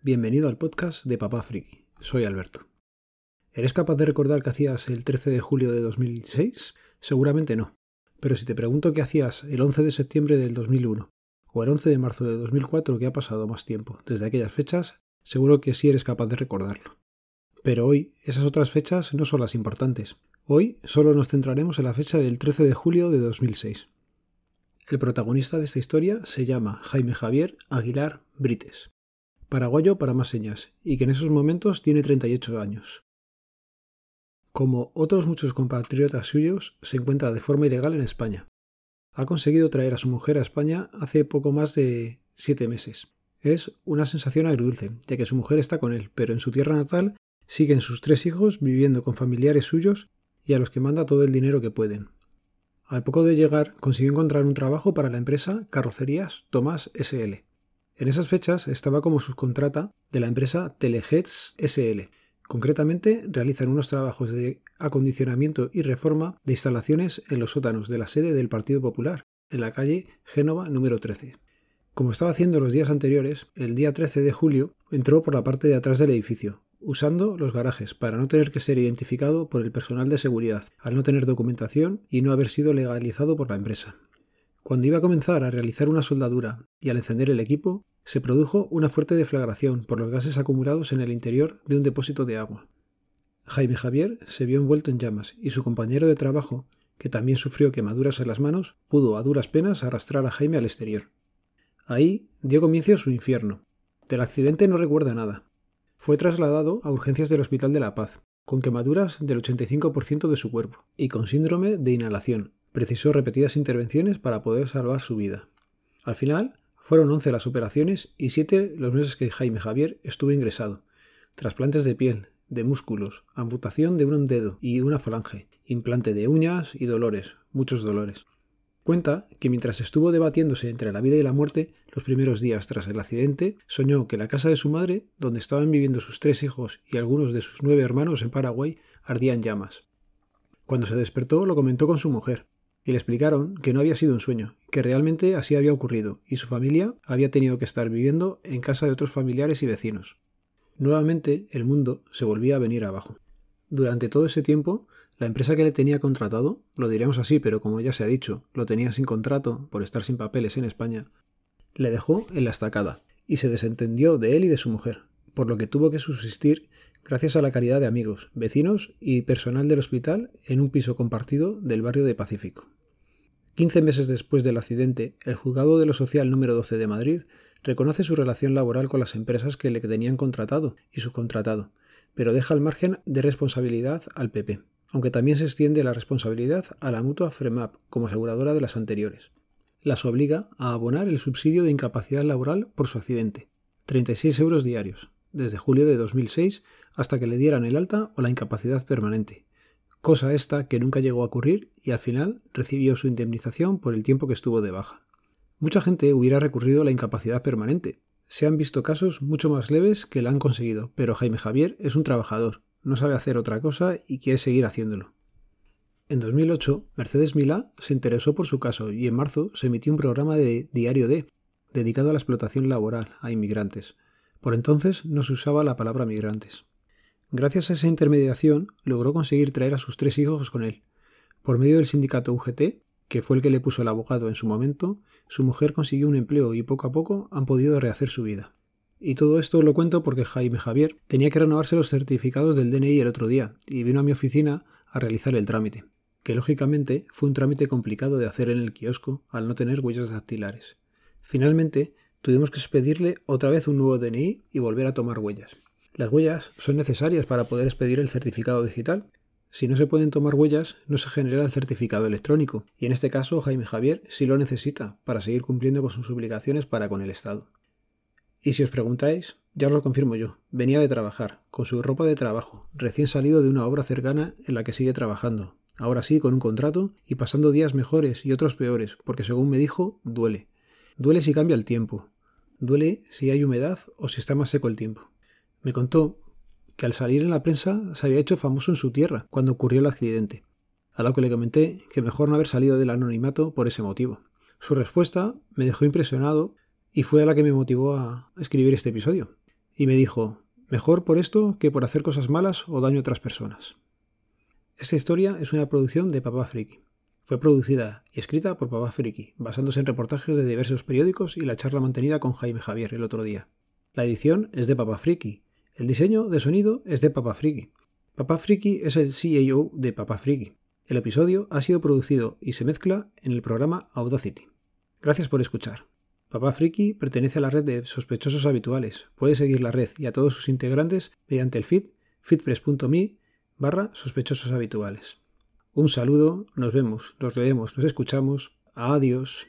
Bienvenido al podcast de Papá Friki. Soy Alberto. ¿Eres capaz de recordar qué hacías el 13 de julio de 2006? Seguramente no. Pero si te pregunto qué hacías el 11 de septiembre del 2001 o el 11 de marzo de 2004, que ha pasado más tiempo desde aquellas fechas, seguro que sí eres capaz de recordarlo. Pero hoy esas otras fechas no son las importantes. Hoy solo nos centraremos en la fecha del 13 de julio de 2006. El protagonista de esta historia se llama Jaime Javier Aguilar Brites, paraguayo para más señas, y que en esos momentos tiene 38 años. Como otros muchos compatriotas suyos, se encuentra de forma ilegal en España. Ha conseguido traer a su mujer a España hace poco más de siete meses. Es una sensación agridulce, ya que su mujer está con él, pero en su tierra natal siguen sus tres hijos viviendo con familiares suyos y a los que manda todo el dinero que pueden. Al poco de llegar, consiguió encontrar un trabajo para la empresa Carrocerías Tomás SL. En esas fechas estaba como subcontrata de la empresa Telejets SL. Concretamente, realizan unos trabajos de acondicionamiento y reforma de instalaciones en los sótanos de la sede del Partido Popular, en la calle Génova número 13. Como estaba haciendo los días anteriores, el día 13 de julio entró por la parte de atrás del edificio, usando los garajes para no tener que ser identificado por el personal de seguridad, al no tener documentación y no haber sido legalizado por la empresa. Cuando iba a comenzar a realizar una soldadura y al encender el equipo, se produjo una fuerte deflagración por los gases acumulados en el interior de un depósito de agua. Jaime Javier se vio envuelto en llamas y su compañero de trabajo, que también sufrió quemaduras en las manos, pudo a duras penas arrastrar a Jaime al exterior. Ahí dio comienzo su infierno. Del accidente no recuerda nada, fue trasladado a urgencias del Hospital de la Paz, con quemaduras del 85% de su cuerpo y con síndrome de inhalación. Precisó repetidas intervenciones para poder salvar su vida. Al final, fueron 11 las operaciones y 7 los meses que Jaime Javier estuvo ingresado. Trasplantes de piel, de músculos, amputación de un dedo y una falange, implante de uñas y dolores, muchos dolores. Cuenta que mientras estuvo debatiéndose entre la vida y la muerte, los primeros días tras el accidente, soñó que la casa de su madre, donde estaban viviendo sus tres hijos y algunos de sus nueve hermanos en Paraguay, ardía en llamas. Cuando se despertó lo comentó con su mujer, y le explicaron que no había sido un sueño, que realmente así había ocurrido, y su familia había tenido que estar viviendo en casa de otros familiares y vecinos. Nuevamente el mundo se volvía a venir abajo. Durante todo ese tiempo la empresa que le tenía contratado, lo diremos así, pero como ya se ha dicho, lo tenía sin contrato por estar sin papeles en España, le dejó en la estacada y se desentendió de él y de su mujer, por lo que tuvo que subsistir gracias a la caridad de amigos, vecinos y personal del hospital en un piso compartido del barrio de Pacífico. Quince meses después del accidente, el juzgado de lo social número 12 de Madrid reconoce su relación laboral con las empresas que le tenían contratado y subcontratado, pero deja el margen de responsabilidad al PP aunque también se extiende la responsabilidad a la mutua FREMAP como aseguradora de las anteriores. Las obliga a abonar el subsidio de incapacidad laboral por su accidente, 36 euros diarios, desde julio de 2006 hasta que le dieran el alta o la incapacidad permanente, cosa esta que nunca llegó a ocurrir y al final recibió su indemnización por el tiempo que estuvo de baja. Mucha gente hubiera recurrido a la incapacidad permanente. Se han visto casos mucho más leves que la han conseguido, pero Jaime Javier es un trabajador no sabe hacer otra cosa y quiere seguir haciéndolo. En 2008, Mercedes Milá se interesó por su caso y en marzo se emitió un programa de Diario D, dedicado a la explotación laboral a inmigrantes. Por entonces no se usaba la palabra migrantes. Gracias a esa intermediación logró conseguir traer a sus tres hijos con él. Por medio del sindicato UGT, que fue el que le puso el abogado en su momento, su mujer consiguió un empleo y poco a poco han podido rehacer su vida. Y todo esto lo cuento porque Jaime Javier tenía que renovarse los certificados del DNI el otro día y vino a mi oficina a realizar el trámite, que lógicamente fue un trámite complicado de hacer en el kiosco al no tener huellas dactilares. Finalmente, tuvimos que expedirle otra vez un nuevo DNI y volver a tomar huellas. Las huellas son necesarias para poder expedir el certificado digital. Si no se pueden tomar huellas, no se genera el certificado electrónico, y en este caso Jaime Javier sí lo necesita para seguir cumpliendo con sus obligaciones para con el Estado. Y si os preguntáis, ya os lo confirmo yo, venía de trabajar, con su ropa de trabajo, recién salido de una obra cercana en la que sigue trabajando, ahora sí con un contrato y pasando días mejores y otros peores, porque según me dijo, duele. Duele si cambia el tiempo, duele si hay humedad o si está más seco el tiempo. Me contó que al salir en la prensa se había hecho famoso en su tierra cuando ocurrió el accidente, a lo que le comenté que mejor no haber salido del anonimato por ese motivo. Su respuesta me dejó impresionado y fue la que me motivó a escribir este episodio. y me dijo, mejor por esto que por hacer cosas malas o daño a otras personas. Esta historia es una producción de Papá Friki. Fue producida y escrita por Papá Friki, basándose en reportajes de diversos periódicos y la charla mantenida con Jaime Javier el otro día. La edición es de Papá Friki. El diseño de sonido es de Papá Friki. Papá Friki es el CEO de Papá Friki. El episodio ha sido producido y se mezcla en el programa Audacity. Gracias por escuchar. Papá Friki pertenece a la red de sospechosos habituales. Puede seguir la red y a todos sus integrantes mediante el feed feedpress.me barra sospechosos habituales. Un saludo, nos vemos, nos leemos, nos escuchamos. Adiós.